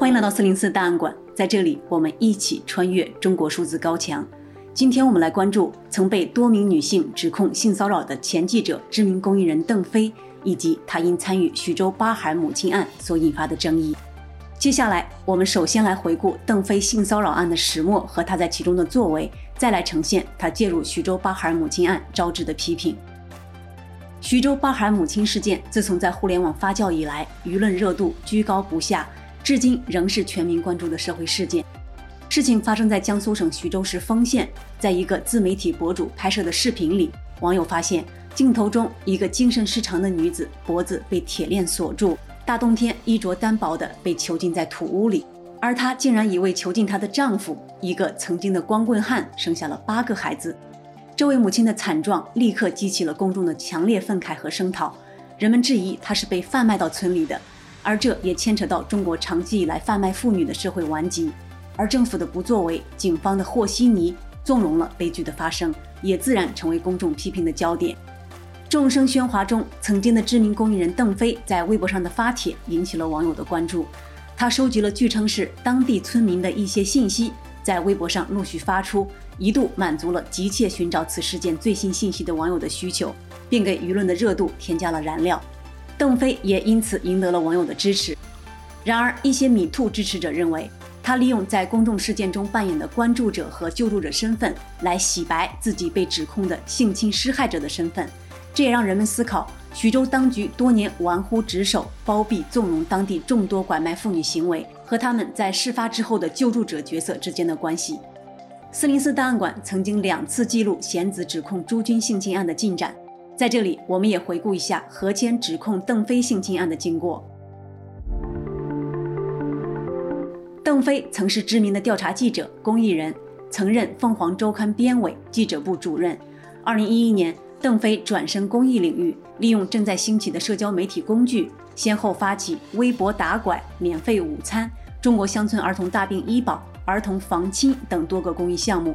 欢迎来到四零四档案馆，在这里我们一起穿越中国数字高墙。今天我们来关注曾被多名女性指控性骚扰的前记者、知名公益人邓飞，以及她因参与徐州八孩母亲案所引发的争议。接下来，我们首先来回顾邓飞性骚扰案的始末和她在其中的作为，再来呈现她介入徐州八孩母亲案招致的批评。徐州八孩母亲事件自从在互联网发酵以来，舆论热度居高不下。至今仍是全民关注的社会事件。事情发生在江苏省徐州市丰县，在一个自媒体博主拍摄的视频里，网友发现镜头中一个精神失常的女子脖子被铁链锁住，大冬天衣着单薄的被囚禁在土屋里，而她竟然以为囚禁她的丈夫，一个曾经的光棍汉，生下了八个孩子。这位母亲的惨状立刻激起了公众的强烈愤慨和声讨，人们质疑她是被贩卖到村里的。而这也牵扯到中国长期以来贩卖妇女的社会顽疾，而政府的不作为、警方的和稀泥，纵容了悲剧的发生，也自然成为公众批评的焦点。众声喧哗中，曾经的知名公益人邓飞在微博上的发帖引起了网友的关注。他收集了据称是当地村民的一些信息，在微博上陆续发出，一度满足了急切寻找此事件最新信息的网友的需求，并给舆论的热度添加了燃料。邓飞也因此赢得了网友的支持。然而，一些米兔支持者认为，他利用在公众事件中扮演的关注者和救助者身份，来洗白自己被指控的性侵施害者的身份。这也让人们思考，徐州当局多年玩忽职守、包庇纵容当地众多拐卖妇女行为，和他们在事发之后的救助者角色之间的关系。四零四档案馆曾经两次记录贤子指控朱军性侵案的进展。在这里，我们也回顾一下何谦指控邓飞性侵案的经过。邓飞曾是知名的调查记者、公益人，曾任凤凰周刊编委、记者部主任。二零一一年，邓飞转身公益领域，利用正在兴起的社交媒体工具，先后发起微博打拐、免费午餐、中国乡村儿童大病医保、儿童防亲等多个公益项目，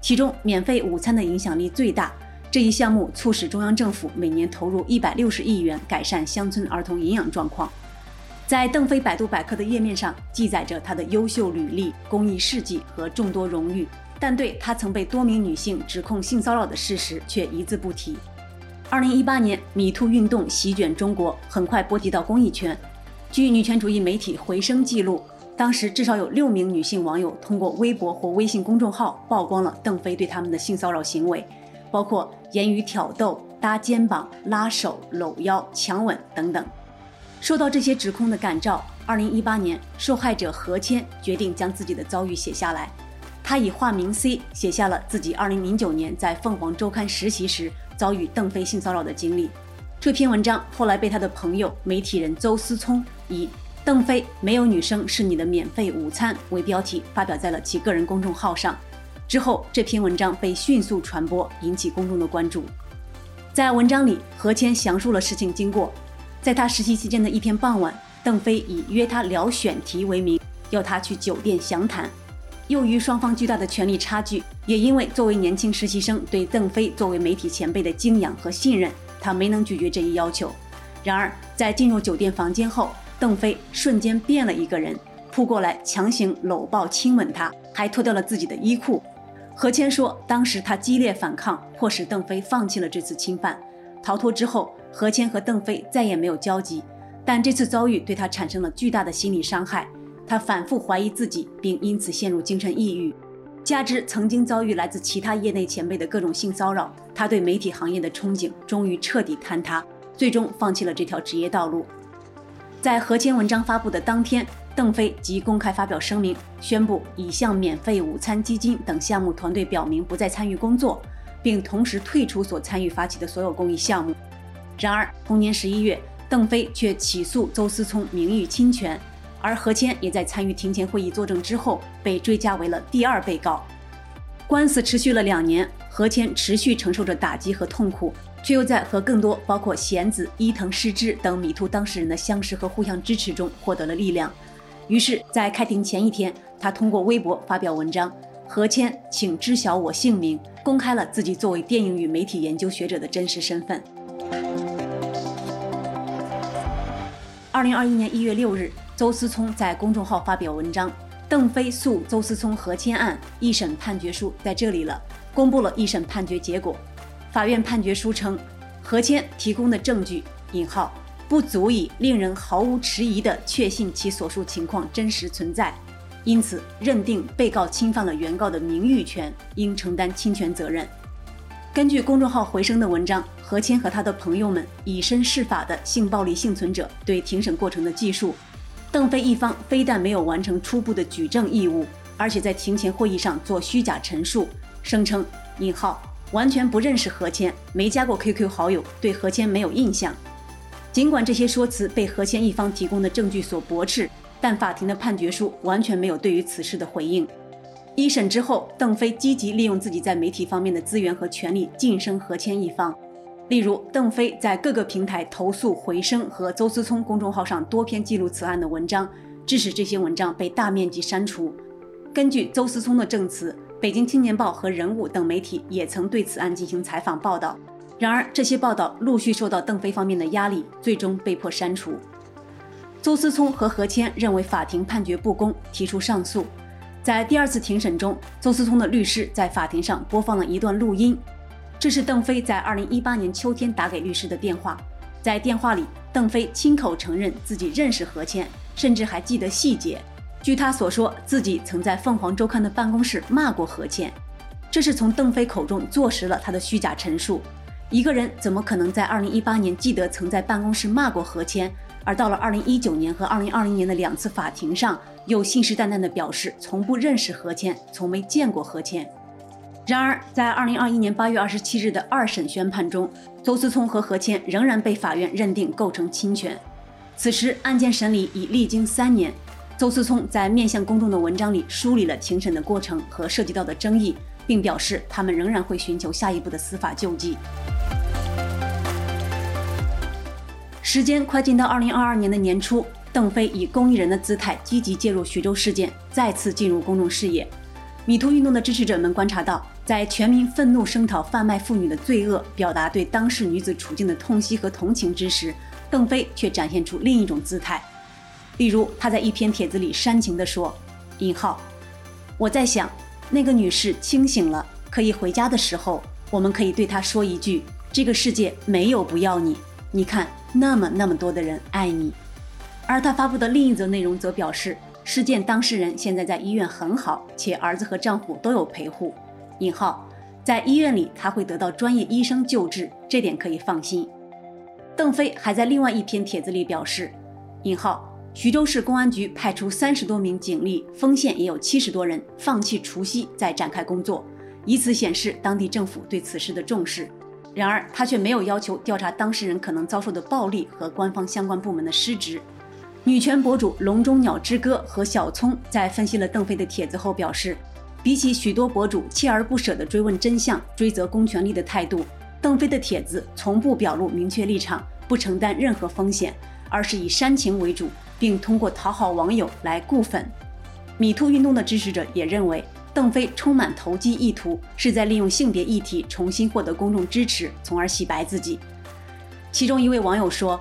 其中免费午餐的影响力最大。这一项目促使中央政府每年投入一百六十亿元改善乡村儿童营养状况。在邓飞百度百科的页面上记载着他的优秀履历、公益事迹和众多荣誉，但对他曾被多名女性指控性骚扰的事实却一字不提。二零一八年米兔运动席卷中国，很快波及到公益圈。据女权主义媒体回声记录，当时至少有六名女性网友通过微博或微信公众号曝光了邓飞对他们的性骚扰行为。包括言语挑逗、搭肩膀、拉手、搂腰、强吻等等。受到这些指控的感召，二零一八年，受害者何谦决定将自己的遭遇写下来。他以化名 C 写下了自己二零零九年在凤凰周刊实习时遭遇邓飞性骚扰的经历。这篇文章后来被他的朋友媒体人邹思聪以“邓飞没有女生是你的免费午餐”为标题发表在了其个人公众号上。之后，这篇文章被迅速传播，引起公众的关注。在文章里，何谦详述了事情经过。在他实习期间的一天傍晚，邓飞以约他聊选题为名，要他去酒店详谈。由于双方巨大的权力差距，也因为作为年轻实习生对邓飞作为媒体前辈的敬仰和信任，他没能拒绝这一要求。然而，在进入酒店房间后，邓飞瞬间变了一个人，扑过来强行搂抱亲吻他，还脱掉了自己的衣裤。何谦说，当时他激烈反抗，迫使邓飞放弃了这次侵犯。逃脱之后，何谦和邓飞再也没有交集。但这次遭遇对他产生了巨大的心理伤害，他反复怀疑自己，并因此陷入精神抑郁。加之曾经遭遇来自其他业内前辈的各种性骚扰，他对媒体行业的憧憬终于彻底坍塌，最终放弃了这条职业道路。在何谦文章发布的当天。邓飞即公开发表声明，宣布已向免费午餐基金等项目团队表明不再参与工作，并同时退出所参与发起的所有公益项目。然而，同年十一月，邓飞却起诉邹思聪名誉侵权，而何谦也在参与庭前会议作证之后被追加为了第二被告。官司持续了两年，何谦持续承受着打击和痛苦，却又在和更多包括贤子、伊藤诗织等米兔当事人的相识和互相支持中获得了力量。于是，在开庭前一天，他通过微博发表文章：“何谦，请知晓我姓名”，公开了自己作为电影与媒体研究学者的真实身份。二零二一年一月六日，周思聪在公众号发表文章：“邓飞诉周思聪合签案一审判决书在这里了。”公布了一审判决结果。法院判决书称，何谦提供的证据（引号）不足以令人毫无迟疑地确信其所述情况真实存在，因此认定被告侵犯了原告的名誉权，应承担侵权责任。根据公众号回声的文章，何谦和他的朋友们以身试法的性暴力幸存者对庭审过程的记述。邓飞一方非但没有完成初步的举证义务，而且在庭前会议上做虚假陈述，声称“引号完全不认识何谦，没加过 QQ 好友，对何谦没有印象”。尽管这些说辞被何谦一方提供的证据所驳斥，但法庭的判决书完全没有对于此事的回应。一审之后，邓飞积极利用自己在媒体方面的资源和权力晋升何谦一方。例如，邓飞在各个平台投诉回声和周思聪公众号上多篇记录此案的文章，致使这些文章被大面积删除。根据周思聪的证词，《北京青年报》和《人物》等媒体也曾对此案进行采访报道。然而，这些报道陆续受到邓飞方面的压力，最终被迫删除。周思聪和何谦认为法庭判决不公，提出上诉。在第二次庭审中，周思聪的律师在法庭上播放了一段录音。这是邓飞在二零一八年秋天打给律师的电话，在电话里，邓飞亲口承认自己认识何谦，甚至还记得细节。据他所说，自己曾在凤凰周刊的办公室骂过何谦。这是从邓飞口中坐实了他的虚假陈述。一个人怎么可能在二零一八年记得曾在办公室骂过何谦，而到了二零一九年和二零二零年的两次法庭上，又信誓旦旦地表示从不认识何谦，从没见过何谦？然而，在二零二一年八月二十七日的二审宣判中，周思聪和何谦仍然被法院认定构成侵权。此时，案件审理已历经三年。周思聪在面向公众的文章里梳理了庭审的过程和涉及到的争议，并表示他们仍然会寻求下一步的司法救济。时间快进到二零二二年的年初，邓飞以公益人的姿态积极介入徐州事件，再次进入公众视野。米兔运动的支持者们观察到，在全民愤怒声讨贩卖妇女的罪恶，表达对当事女子处境的痛惜和同情之时，邓飞却展现出另一种姿态。例如，他在一篇帖子里煽情地说：“引号，我在想，那个女士清醒了，可以回家的时候，我们可以对她说一句：这个世界没有不要你。你看，那么那么多的人爱你。”而他发布的另一则内容则表示。事件当事人现在在医院很好，且儿子和丈夫都有陪护。引号，在医院里他会得到专业医生救治，这点可以放心。邓飞还在另外一篇帖子里表示，引号，徐州市公安局派出三十多名警力，丰县也有七十多人，放弃除夕再展开工作，以此显示当地政府对此事的重视。然而他却没有要求调查当事人可能遭受的暴力和官方相关部门的失职。女权博主笼中鸟之歌和小葱在分析了邓飞的帖子后表示，比起许多博主锲而不舍地追问真相、追责公权力的态度，邓飞的帖子从不表露明确立场，不承担任何风险，而是以煽情为主，并通过讨好网友来固粉。米兔运动的支持者也认为，邓飞充满投机意图，是在利用性别议题重新获得公众支持，从而洗白自己。其中一位网友说。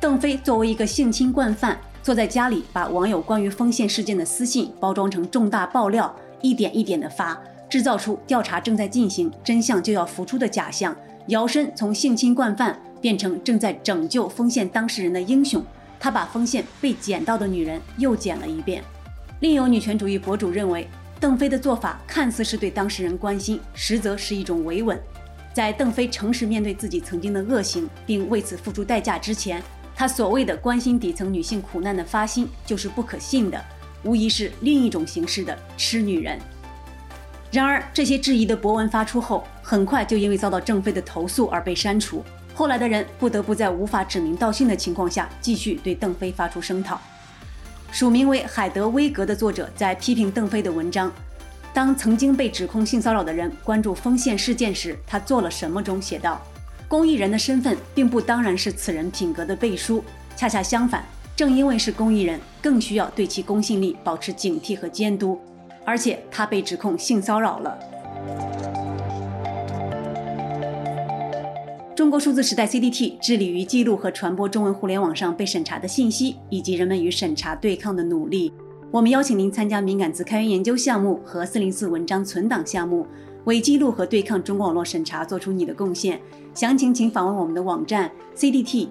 邓飞作为一个性侵惯犯，坐在家里把网友关于丰县事件的私信包装成重大爆料，一点一点地发，制造出调查正在进行、真相就要浮出的假象，摇身从性侵惯犯变成正在拯救丰县当事人的英雄。他把丰县被捡到的女人又捡了一遍。另有女权主义博主认为，邓飞的做法看似是对当事人关心，实则是一种维稳。在邓飞诚实面对自己曾经的恶行，并为此付出代价之前，他所谓的关心底层女性苦难的发心就是不可信的，无疑是另一种形式的吃女人。然而，这些质疑的博文发出后，很快就因为遭到邓飞的投诉而被删除。后来的人不得不在无法指名道姓的情况下，继续对邓飞发出声讨。署名为海德威格的作者在批评邓飞的文章《当曾经被指控性骚扰的人关注丰县事件时，他做了什么》中写道。公益人的身份并不当然是此人品格的背书，恰恰相反，正因为是公益人，更需要对其公信力保持警惕和监督。而且他被指控性骚扰了。中国数字时代 CDT 致力于记录和传播中文互联网上被审查的信息，以及人们与审查对抗的努力。我们邀请您参加敏感词开源研究项目和四零四文章存档项目，为记录和对抗中国网络审查做出你的贡献。详情请访问我们的网站 cdt.media。